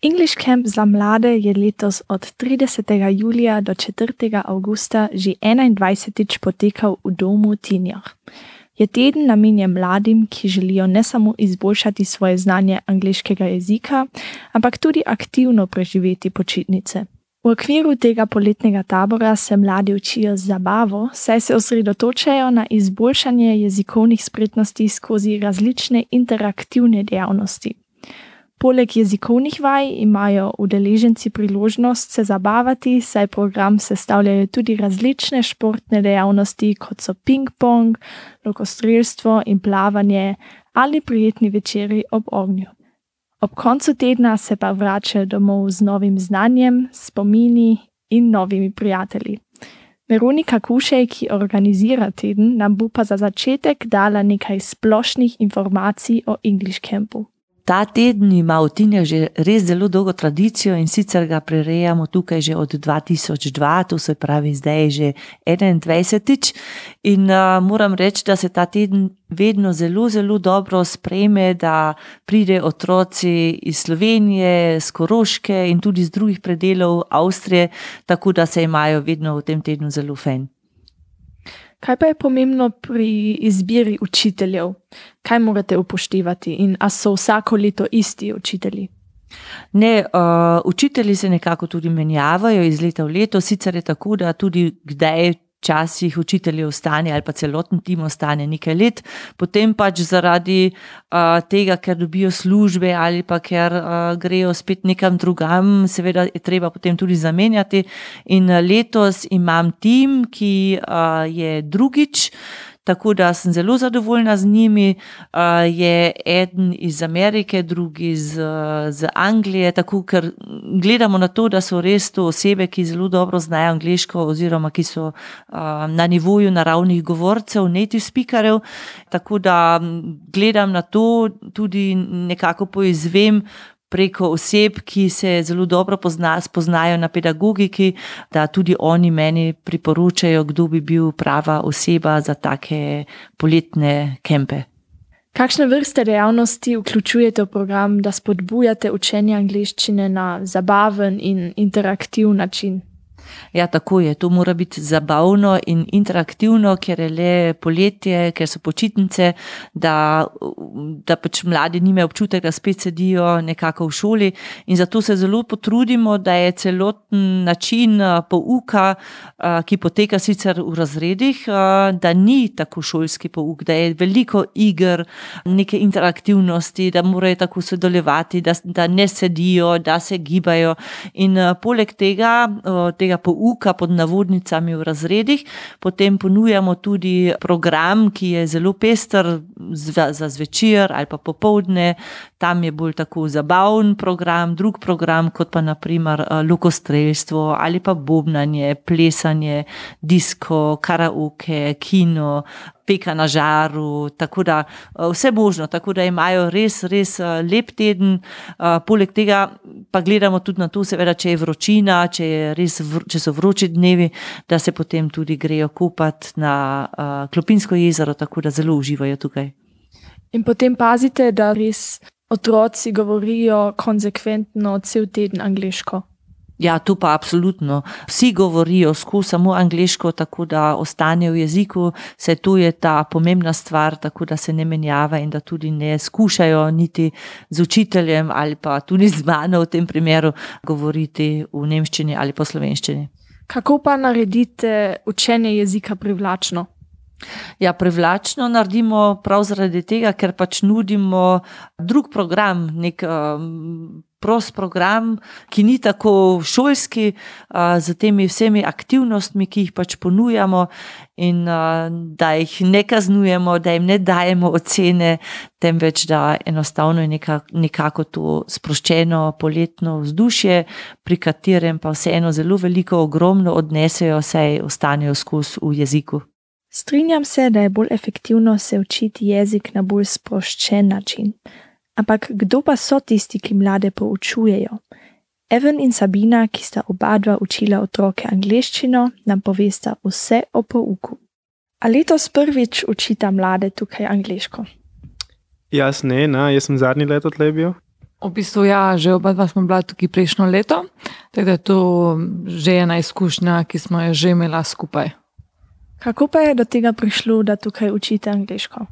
English Camp za mlade je letos od 30. julija do 4. augusta že 21. potekal v domu Tinjah. Je teden namenjen mladim, ki želijo ne samo izboljšati svoje znanje angliškega jezika, ampak tudi aktivno preživeti počitnice. V okviru tega poletnega tabora se mladi učijo z zabavo, saj se osredotočajo na izboljšanje jezikovnih spretnosti skozi različne interaktivne dejavnosti. Poleg jezikovnih vaj imajo udeleženci priložnost se zabavati, saj program sestavljajo tudi različne športne dejavnosti, kot so ping-pong, lokostrelstvo in plavanje ali prijetni večeri ob ognju. Ob koncu tedna se pa vračajo domov z novim znanjem, spomini in novimi prijatelji. Veronika Kušej, ki organizira teden, nam bo pa za začetek dala nekaj splošnih informacij o English Campu. Ta teden ima v Tinjah že res zelo dolgo tradicijo in sicer ga prerejamo tukaj že od 2002, to se pravi zdaj že 21. In uh, moram reči, da se ta teden vedno zelo, zelo dobro sprejme, da pride otroci iz Slovenije, z Koroške in tudi iz drugih predelov Avstrije, tako da se imajo vedno v tem tednu zelo fajn. Kaj pa je pomembno pri izbiri učiteljev? Kaj morate upoštevati in ali so vsako leto isti učitelji? Ne, uh, učitelji se nekako tudi menjavajo iz leta v leto, sicer je tako, da tudi kdaj včasih učitelji ostane ali pa celoten tim ostane nekaj let, potem pač zaradi uh, tega, ker dobijo službe ali pa ker uh, grejo spet nekam drugam, seveda je treba potem tudi zamenjati. In letos imam tim, ki uh, je drugič. Tako da sem zelo zadovoljna z njimi. Uh, je eden iz Amerike, drugi iz, iz Anglije, tako ker gledamo na to, da so res to osebe, ki zelo dobro znajo angliško, oziroma ki so uh, na nivoju naravnih govorcev, native speakerjev. Tako da gledam na to, tudi nekako poizvem preko oseb, ki se zelo dobro pozna, spoznajo na pedagogiki, da tudi oni meni priporočajo, kdo bi bil prava oseba za take poletne kempe. Kakšne vrste dejavnosti vključujete v program, da spodbujate učenje angliščine na zabaven in interaktiv način? Ja, tako je. To mora biti zabavno in interaktivno, ker je le poletje, ker so počitnice, da, da pač mladi nimajo občutek, da spet sedijo nekako v šoli. In zato se zelo potrudimo, da je celoten način eh, pouka, eh, ki poteka sicer v razredih, eh, da ni tako šolski pouk, da je veliko iger, neke interaktivnosti, da morajo tako sodelovati, da, da ne sedijo, da se gibajo. In poleg tega, tega pouka pod navodnicami v razredih, potem ponujamo tudi program, ki je zelo pester za zvečer ali pa popovdne. Tam je bolj tako zabaven program, drug program, kot pa naprimer eh, lokostrelstvo ali pa bobnanje, plesanje, disko, karaoke, kino, peka na žaru, tako da eh, vse možno, tako da imajo res, res eh, lep teden. Eh, poleg tega pa gledamo tudi na to, seveda, če je vročina, če, je res, če so vroči dnevi, da se potem tudi grejo kupati na Klopinsko jezero, tako da zelo uživajo tukaj. In potem pazite, da res otroci govorijo konsekventno cel teden angliško. Ja, tu pa absolutno. Vsi govorijo skozi samo angliško, tako da ostane v jeziku, se tu je ta pomembna stvar, tako da se ne menjava in da tudi ne skušajo niti z učiteljem ali pa tudi z mano v tem primeru govoriti v nemščini ali po slovenščini. Kako pa naredite učenje jezika privlačno? Ja, privlačno naredimo prav zaradi tega, ker pač nudimo drug program, nek um, prost program, ki ni tako šolski, uh, z temi vsemi aktivnostmi, ki jih pač ponujamo, in uh, da jih ne kaznujemo, da jim ne dajemo ocene, temveč da enostavno je neka, nekako to sproščeno poletno vzdušje, pri katerem pa vseeno zelo veliko, ogromno odnesejo, saj ostanejo skozi v jeziku. Strinjam se, da je bolj efektivno se učiti jezik na bolj sproščen način. Ampak kdo pa so tisti, ki mlade poučujejo? Evan in Sabina, ki sta oba dva učila otroke angliščino, nam povesta vse o pouku. A letos prvič učita mlade tukaj angliško? Jaz ne, na, jaz sem zadnji leto tle bil. V bistvu, ja, že oba dva smo bila tukaj prejšnjo leto, tako da je to že ena izkušnja, ki smo jo že imela skupaj. Kako pa je do tega prišlo, da tukaj učite angliško?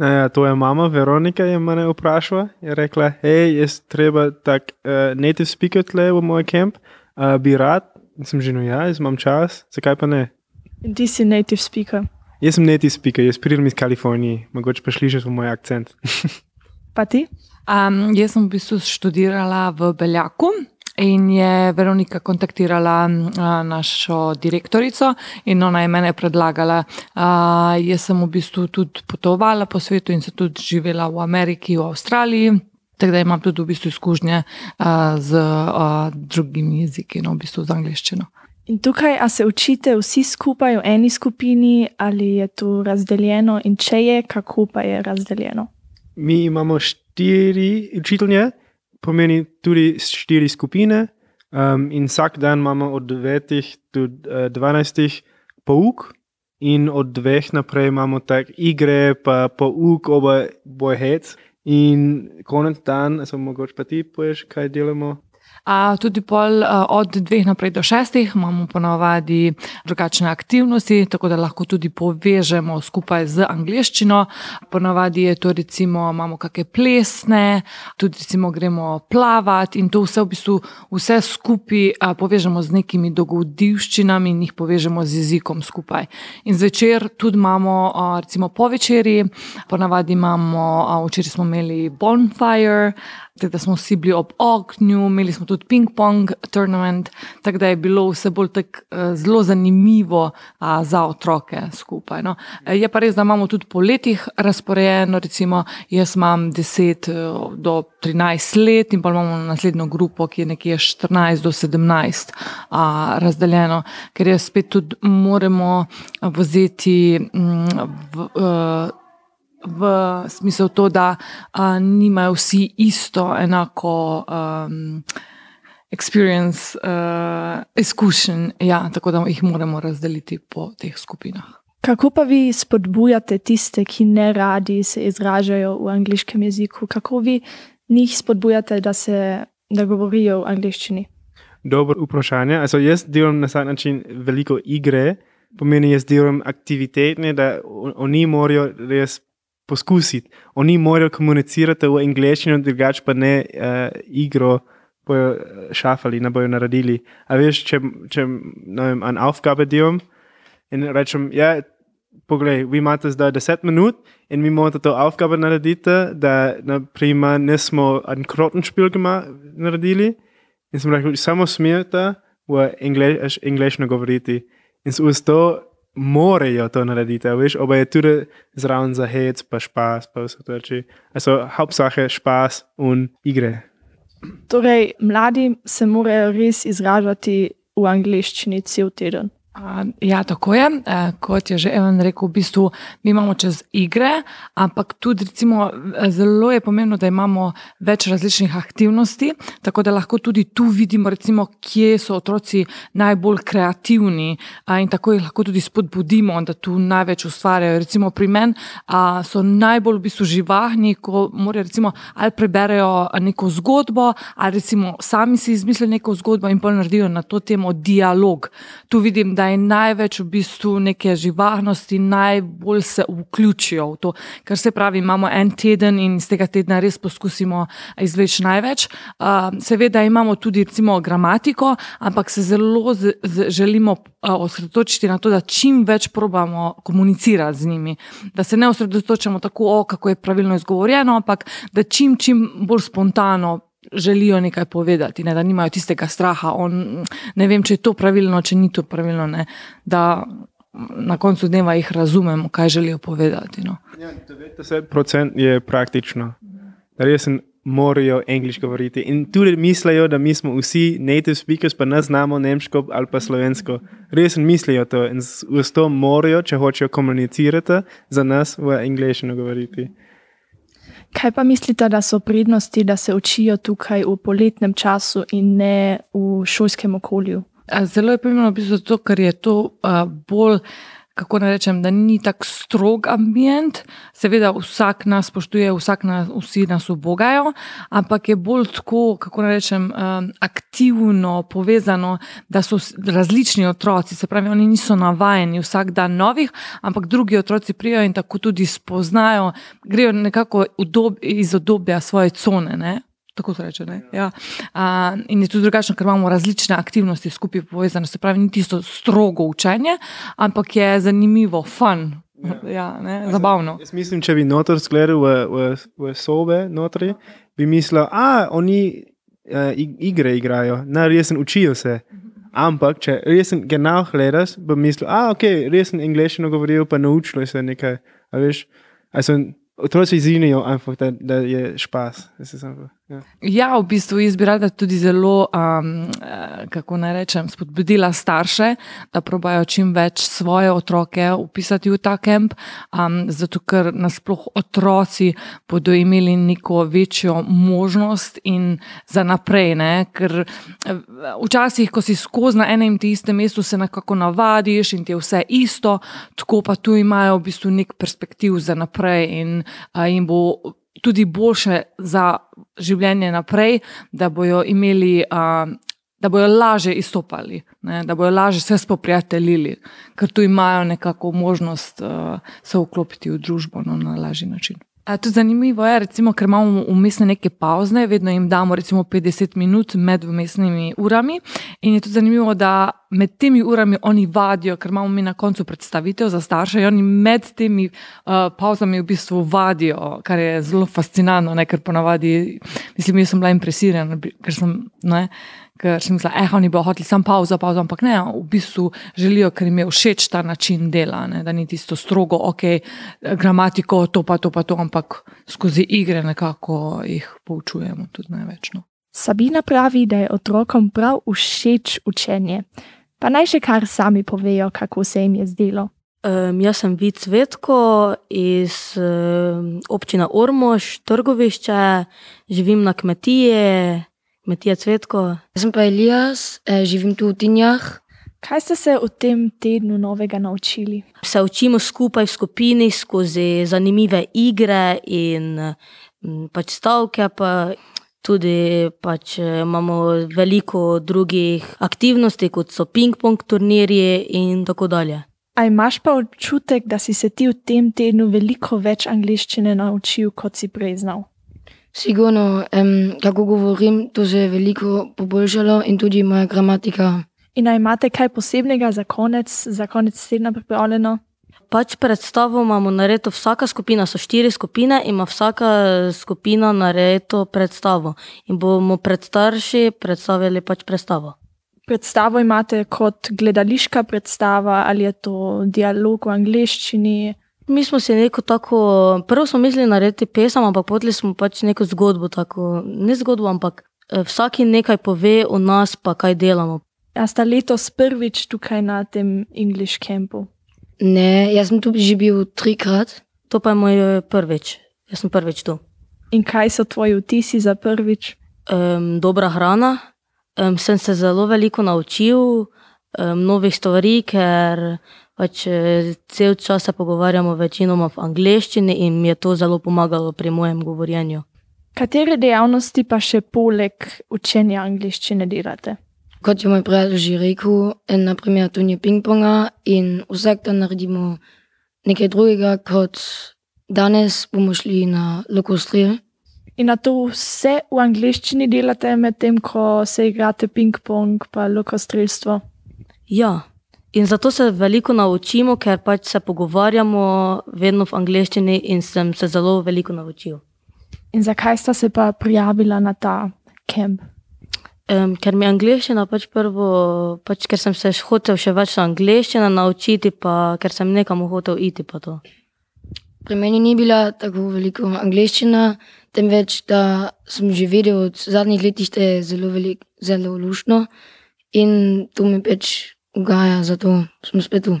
Ja, to je mama Veronika, je me vprašala. Je rekla, hej, jaz treba tak uh, native speaker tle v moj kamp, uh, bi rad. In sem že no, ja, jaz imam čas, zakaj pa ne? In ti si native speaker. Jaz sem native speaker, jaz pridem iz Kalifornije, mogoče pa slišiš moj akcent. pa ti? Um, jaz sem v bistvu študirala v Beljaku. In je Veronika kontaktirala našo direktorico, in ona je mene predlagala. Jaz sem v bistvu tudi potovala po svetu in se tudi živela v Ameriki, v Avstraliji. Tako da imam tudi v bistvu izkušnje uh, z uh, drugimi jeziki, no v bistvu z angliščino. In tukaj, a se učite vsi skupaj v eni skupini, ali je to razdeljeno, in če je, kako pa je razdeljeno? Mi imamo štiri učitelje, pomeni tudi štiri skupine, um, in vsak dan imamo od 9 do uh, 12 pouk, in od 2 naprej imamo tak igre, pa pouk, oba bojhec. In konec dan, samo mogoče pa ti poješ, kaj delamo. A tudi pol od dveh naprej do šestih imamo ponovadi drugačne aktivnosti, tako da lahko tudi povežemo skupaj z angliščino. Ponovadi je to recimo, imamo kakšne plesne, tudi recimo gremo plavati in to vse v bistvu vse skupaj povežemo z nekimi dogodivščinami in jih povežemo z jezikom skupaj. In zvečer tudi imamo recimo po večerji, ponovadi imamo, včeraj smo imeli bonfire, da smo vsi bili ob ognju, imeli smo tudi ping-pong turnament, tako da je bilo vse bolj tak, uh, zelo zanimivo uh, za otroke skupaj. No. Je pa res, da imamo tudi po letih razporejeno, recimo jaz imam 10 uh, do 13 let in pa imamo naslednjo grupo, ki je nekje 14 do 17 uh, razdeljeno, ker je spet tudi moramo vzeti um, v. V smislu to, da uh, nimajo vsi isto, enako um, experience, uh, izkušenj, ja, tako da jih moramo razdeliti po teh skupinah. Kako pa vi spodbujate tiste, ki ne radi se izražajo v angliškem jeziku? Kako vi njih spodbujate, da, se, da govorijo v angliščini? Dobro vprašanje. Also, jaz delam na vsak način veliko igre, pomeni, jaz delam aktivitete, da oni morajo res poskusiti. Oni morajo komunicirati v angleščini, drugače pa ne uh, igro. Bojo eh, šafali, ne bojo naredili. A veš, če, če vem, en avgabe delam in rečem, ja, poglej, vi imate zdaj 10 minut in mi morate to avgabe narediti, da naprimer nismo en kroten špil naredili in sem rekel, samo smete v angleščino govoriti. In vse to morajo to narediti, veš, oba je tudi zraven za hec, pa špas, pa vse to reči. Also, hauptsache špas in igre. Torej, mladi se morajo res izražati v angliščini cel teden. Ja, tako je. E, kot je že Evan rekel, v bistvu mi imamo čez igre, ampak tudi recimo, zelo je pomembno, da imamo več različnih aktivnosti, tako da lahko tudi tu vidimo, recimo, kje so otroci najbolj kreativni in tako jih lahko tudi spodbudimo, da tu največ ustvarjajo. Recimo pri meni so najbolj v bistvu živahni, ko morajo recimo ali preberejo neko zgodbo, ali recimo sami si izmislijo neko zgodbo in pa naredijo na to temo dialog. Tu vidim, da je največ v bistvu neke živahnosti, najbolj se vključijo v to. Ker se pravi, imamo en teden in iz tega tedna res poskusimo izveč največ. Seveda imamo tudi recimo gramatiko, ampak se zelo želimo osredotočiti na to, da čim več probamo komunicirati z njimi. Da se ne osredotočamo tako, o, kako je pravilno izgovorjeno, ampak da čim, čim bolj spontano želijo nekaj povedati, ne, da nimajo tistega straha. On, ne vem, če je to pravilno, če ni to pravilno. Ne, da na koncu dneva jih razumemo, kaj želijo povedati. No. Ja, 90% je praktično. Res morajo angliško govoriti. In tudi mislijo, da mi smo vsi native speakers, pa ne znamo nemško ali pa slovensko. Res mislijo to in z to morajo, če hočejo komunicirati, za nas v angliščino govoriti. Kaj pa mislite, da so prednosti, da se učijo tukaj v poletnem času in ne v šolskem okolju? Zelo je pomembno, ker je to bolj kako naj rečem, da ni tako strog ambient. Seveda, vsak nas spoštuje, vsak nas, vsi nas ubogajo, ampak je bolj tako, kako naj rečem, aktivno povezano, da so različni otroci. Se pravi, oni niso navajeni vsak dan novih, ampak drugi otroci prijajo in tako tudi spoznajo, grejo nekako v dob, iz obdobja svoje cone. Ne? Tako se reče. ne? Ja. A, in je tudi drugačno, ker imamo različne aktivnosti skupaj povezane. Se pravi, ni tisto strogo učenje, ampak je zanimivo, fun, ja, ne, zabavno. Jaz mislim, če bi notor zgledal v, v, v sobe, notri, bi mislil, da oni uh, igre igrajo, na resen učijo se. Ampak, če resen genau gledaš, bi mislil, da ok, resen angliščino govorijo, pa naučili se nekaj. A veš, otroci zinijo, ampak da, da je špas. Das ist einfach, ja. V bistvu jaz bi rada tudi zelo, um, eh, kako naj rečem, spodbudila starše, da probajo čim več svoje otroke upisati v ta kamp, um, zato ker nasploh otroci bodo imeli neko večjo možnost in za naprej. Ne? Ker eh, včasih, ko si skozi na enem in istem mestu, se nekako navadiš in ti je vse isto, tako pa tu imajo v bistvu nek perspektiv za naprej in a, jim bo tudi boljše za življenje naprej, da bojo imeli. A, Da bojo lažje izstopali, ne, da bojo lažje se spoprijateljili, ker tu imajo nekako možnost uh, se vklopiti v družbo no, na lažji način. A, tudi zanimivo je, recimo, ker imamo umestne neke pauze, vedno jim damo recimo 50 minut med umestnimi urami. In je tudi zanimivo, da med temi urami oni vadijo, ker imamo mi na koncu predstavitev za starše, in oni med temi uh, pauzami v bistvu vadijo, kar je zelo fascinantno, ne, ker ponavadi, mislim, jaz sem bila impresirana, ker sem. Ne, Ker sem mislila, eh, oni bodo hoteli samo pauzo, pauzo, ampak ne, v bistvu želijo, ker jim je všeč ta način dela, ne, da ni tisto strogo, ok, gramatiko, to pa to, pa to, ampak skozi igre nekako jih poučujemo tudi največ. No. Sabina pravi, da je otrokom prav všeč učenje. Pa naj še kar sami povejo, kako se jim je zdelo. Um, jaz sem Vid Svetko iz um, občine Ormož, trgovišče, živim na kmetiji, kmetija Cvetko. Jaz sem pa Elias, eh, živim tu v Tinjah. Kaj ste se v tem tednu novega naučili? Se učimo skupaj v skupini skozi zanimive igre in pač stavke, pa tudi pač eh, imamo veliko drugih aktivnosti, kot so ping-pong turnirji in tako dalje. A imaš pa občutek, da si se ti v tem tednu veliko več angliščine naučil, kot si prej znal? Sigurno, em, kako govorim, to se je veliko poboljšalo in tudi moja gramatika. In a imate kaj posebnega za konec, za konec tedna pripravljeno? Pač predstavo imamo narejeno, vsaka skupina so štiri skupine, ima vsaka skupina narejeno predstavo. In bomo pred starši predstavili pač predstavo. Predstavo imate kot gledališka predstava ali je to dialog v angliščini? Mi smo si neko tako, prvo smo mislili narediti pesem, ampak potili smo pač neko zgodbo, tako, ne zgodbo, ampak eh, vsaki nekaj pove o nas, pa kaj delamo. A sta letos prvič tukaj na tem English campu? Ne, jaz sem tu že bil trikrat. To pa je moj eh, prvič, jaz sem prvič tu. In kaj so tvoji vtisi za prvič? Um, dobra hrana, um, sem se zelo veliko naučil, novih stvari, ker pač eh, cel čas se pogovarjamo večinoma v angleščini in mi je to zelo pomagalo pri mojem govorjenju. Katere dejavnosti pa še poleg učenja angliščine delate? Kot je moj prijatelj že rekel, en, naprimer turnir ping-ponga in vsak dan naredimo nekaj drugega, kot danes bomo šli na lokostrel. In na to vse v angliščini delate, medtem ko se igrate ping-pong pa lokostrelstvo? Ja, in zato se veliko naučimo, ker pač se pogovarjamo vedno v angleščini in sem se zelo veliko naučil. In zakaj sta se pa prijavila na ta kamp? Um, ker mi je angliščina pač prvo, pač ker sem se hotel še več angliščine naučiti, pa ker sem nekam hotel iti. Pa to. Pri meni ni bila tako veliko angliščina, temveč da sem že vedel od zadnjih letih, da je zelo, velik, zelo lušno in to mi pač ugaja, zato sem spet tu.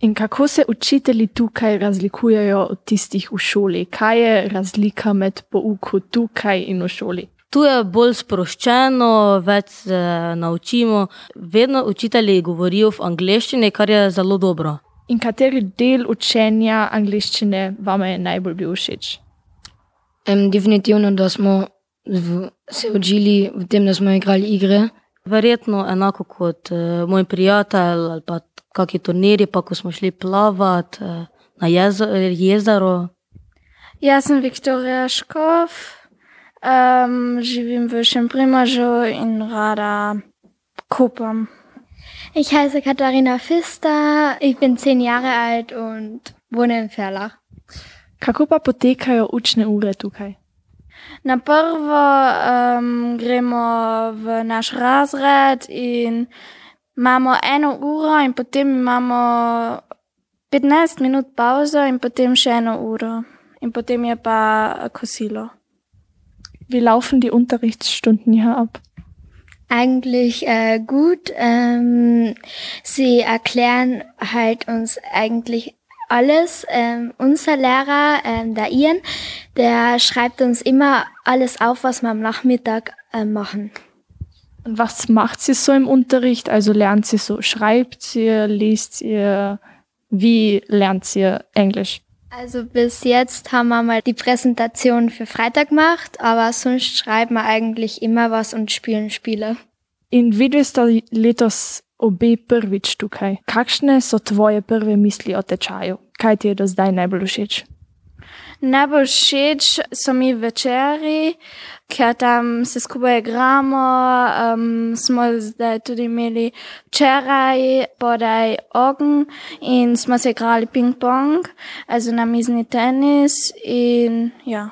In kako se učitelji tukaj razlikujejo od tistih v šoli? Kaj je razlika med poukom tukaj in v šoli? Tu je bolj sproščeno, več se naučimo. Vedno učitelji govorijo v angleščini, kar je zelo dobro. In kateri del učenja angliščine vam je najbolj bil všeč? Um, definitivno, da smo v, se učili v tem, da smo igrali igre. Verjetno enako kot uh, moj prijatelj ali pa kakšni turniri, pa ko smo šli plavati uh, na jezo, jezero. Jaz sem Viktorija Škov, um, živim v Šemprimažu in rada kupam. Ich heiße Katharina Pfister, ich bin zehn Jahre alt und wohne in Ferlach. Kako pa potekajo učne ure tukaj? Na prvo um, gremo v naš razred in imamo eno uro, in potem imamo 15 minut pauzo, in potem še eno uro, in potem je pa kosilo. Wie laufen die Unterrichtsstunden hier ab? Eigentlich äh, gut. Ähm, sie erklären halt uns eigentlich alles. Ähm, unser Lehrer, ähm, der Ian, der schreibt uns immer alles auf, was wir am Nachmittag äh, machen. Und was macht sie so im Unterricht? Also lernt sie so, schreibt sie, liest sie, wie lernt sie Englisch? Also bis jetzt haben wir mal die Präsentation für Freitag gemacht, aber sonst schreiben wir eigentlich immer was und spielen Spiele. In videli ste letos obe prvič tukaj. Kakšne so tvoje prve misli o tečaju? Kaj ti je do zdaj najbolj všeč? Najbolj všeč so mi večeri, ker tam se skupaj igramo. Um, smo zdaj tudi imeli včeraj podaj ogen in smo se igrali ping-pong, also namizni tenis. In, ja.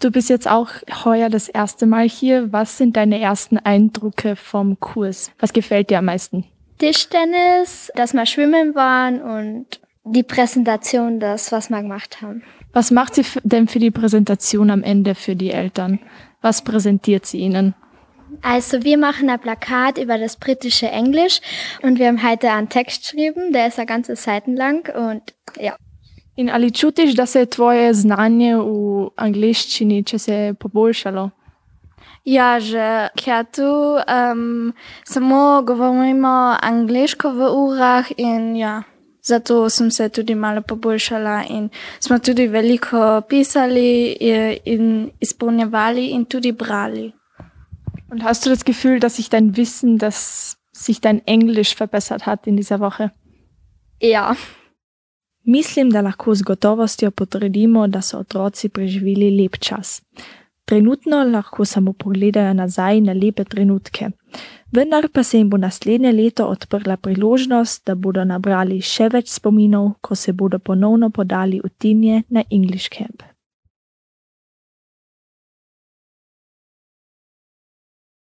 Du bist jetzt auch heuer das erste Mal hier. Was sind deine ersten Eindrücke vom Kurs? Was gefällt dir am meisten? Tischtennis, dass wir schwimmen waren und die Präsentation, das, was wir gemacht haben. Was macht sie denn für die Präsentation am Ende für die Eltern? Was präsentiert sie ihnen? Also wir machen ein Plakat über das britische Englisch und wir haben heute einen Text geschrieben, der ist eine ganze Seiten lang und ja. In ali čutiš, da se je tvoje znanje v angleščini, če se poboljšalo? Ja, že ker tu um, samo govorimo angliško v urah in ja, zato sem se tudi malo poboljšala in smo tudi veliko pisali in izpolnjevali in tudi brali. Und hast du das Gefühl, dass sich dein Wissen, dass sich dein Englisch verbessert hat in dieser Woche? Ja. Mislim, da lahko z gotovostjo potrdimo, da so otroci preživeli lep čas. Trenutno lahko samo pogledajo nazaj na lepe trenutke. Vendar pa se jim bo naslednje leto odprla priložnost, da bodo nabrali še več spominov, ko se bodo ponovno podali v Tinje na English Camp.